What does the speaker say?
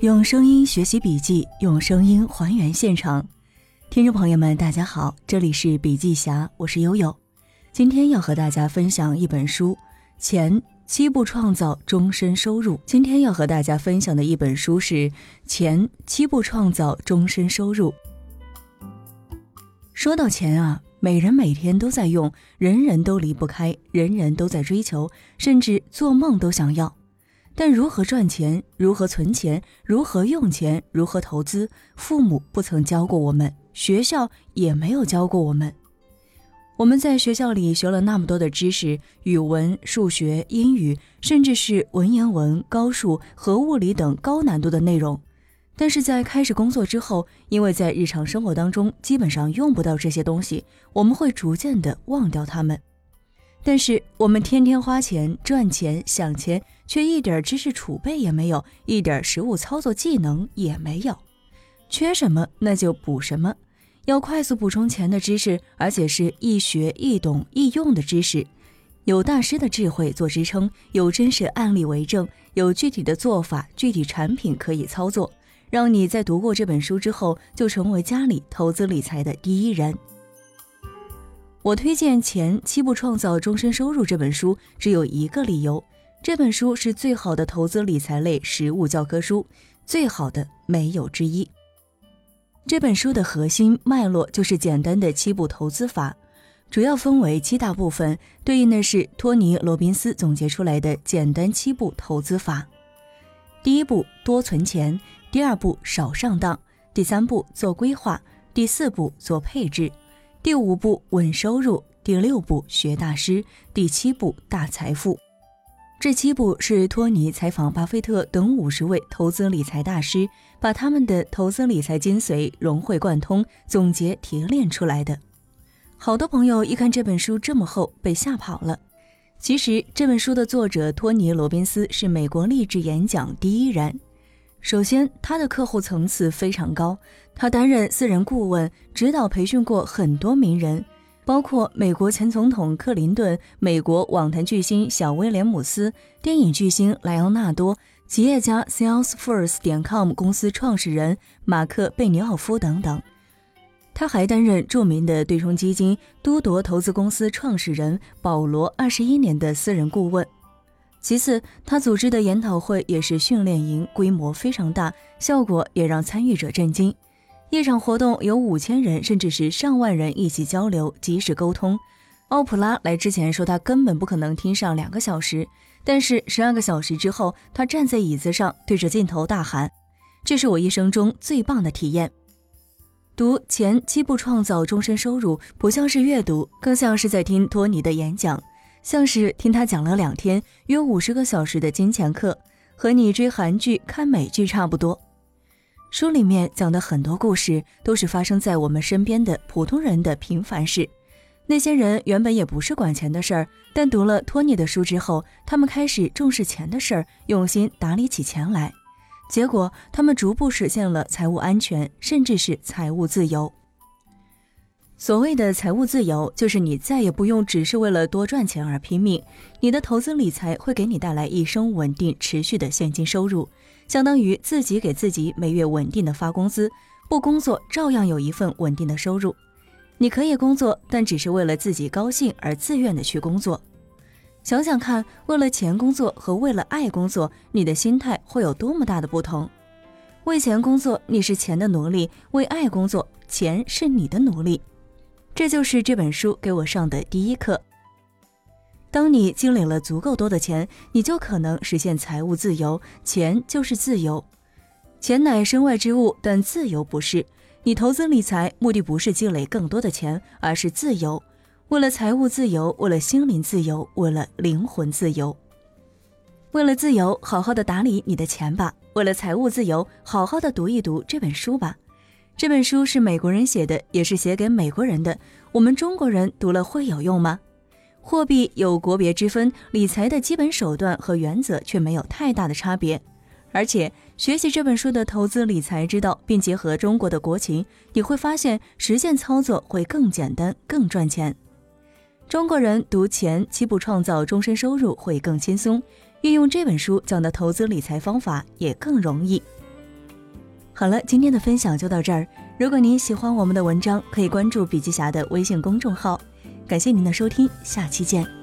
用声音学习笔记，用声音还原现场。听众朋友们，大家好，这里是笔记侠，我是悠悠。今天要和大家分享一本书《钱七步创造终身收入》。今天要和大家分享的一本书是《钱七步创造终身收入》。说到钱啊，每人每天都在用，人人都离不开，人人都在追求，甚至做梦都想要。但如何赚钱，如何存钱，如何用钱，如何投资，父母不曾教过我们，学校也没有教过我们。我们在学校里学了那么多的知识，语文、数学、英语，甚至是文言文、高数和物理等高难度的内容。但是在开始工作之后，因为在日常生活当中基本上用不到这些东西，我们会逐渐的忘掉它们。但是我们天天花钱赚钱想钱，却一点知识储备也没有，一点实物操作技能也没有。缺什么那就补什么，要快速补充钱的知识，而且是易学易懂易用的知识。有大师的智慧做支撑，有真实案例为证，有具体的做法、具体产品可以操作，让你在读过这本书之后，就成为家里投资理财的第一人。我推荐《钱七步创造终身收入》这本书，只有一个理由：这本书是最好的投资理财类实物教科书，最好的没有之一。这本书的核心脉络就是简单的七步投资法，主要分为七大部分，对应的是托尼·罗宾斯总结出来的简单七步投资法。第一步，多存钱；第二步，少上当；第三步，做规划；第四步，做配置。第五步稳收入，第六步学大师，第七步大财富。这七步是托尼采访巴菲特等五十位投资理财大师，把他们的投资理财精髓融会贯通，总结提炼出来的。好多朋友一看这本书这么厚，被吓跑了。其实这本书的作者托尼·罗宾斯是美国励志演讲第一人。首先，他的客户层次非常高，他担任私人顾问，指导培训过很多名人，包括美国前总统克林顿、美国网坛巨星小威廉姆斯、电影巨星莱昂纳多、企业家 Salesforce 点 com 公司创始人马克贝尼奥夫等等。他还担任著名的对冲基金都铎投资公司创始人保罗二十一年的私人顾问。其次，他组织的研讨会也是训练营，规模非常大，效果也让参与者震惊。一场活动有五千人，甚至是上万人一起交流、及时沟通。奥普拉来之前说他根本不可能听上两个小时，但是十二个小时之后，他站在椅子上对着镜头大喊：“这是我一生中最棒的体验。”读前七步创造终身收入，不像是阅读，更像是在听托尼的演讲。像是听他讲了两天约五十个小时的金钱课，和你追韩剧看美剧差不多。书里面讲的很多故事都是发生在我们身边的普通人的平凡事。那些人原本也不是管钱的事儿，但读了托尼的书之后，他们开始重视钱的事儿，用心打理起钱来。结果，他们逐步实现了财务安全，甚至是财务自由。所谓的财务自由，就是你再也不用只是为了多赚钱而拼命。你的投资理财会给你带来一生稳定、持续的现金收入，相当于自己给自己每月稳定的发工资，不工作照样有一份稳定的收入。你可以工作，但只是为了自己高兴而自愿的去工作。想想看，为了钱工作和为了爱工作，你的心态会有多么大的不同？为钱工作，你是钱的奴隶；为爱工作，钱是你的奴隶。这就是这本书给我上的第一课。当你积累了足够多的钱，你就可能实现财务自由。钱就是自由，钱乃身外之物，但自由不是。你投资理财目的不是积累更多的钱，而是自由。为了财务自由，为了心灵自由，为了灵魂自由。为了自由，好好的打理你的钱吧；为了财务自由，好好的读一读这本书吧。这本书是美国人写的，也是写给美国人的。我们中国人读了会有用吗？货币有国别之分，理财的基本手段和原则却没有太大的差别。而且学习这本书的投资理财之道，并结合中国的国情，你会发现实践操作会更简单、更赚钱。中国人读钱七步创造终身收入会更轻松，运用这本书讲的投资理财方法也更容易。好了，今天的分享就到这儿。如果您喜欢我们的文章，可以关注笔记侠的微信公众号。感谢您的收听，下期见。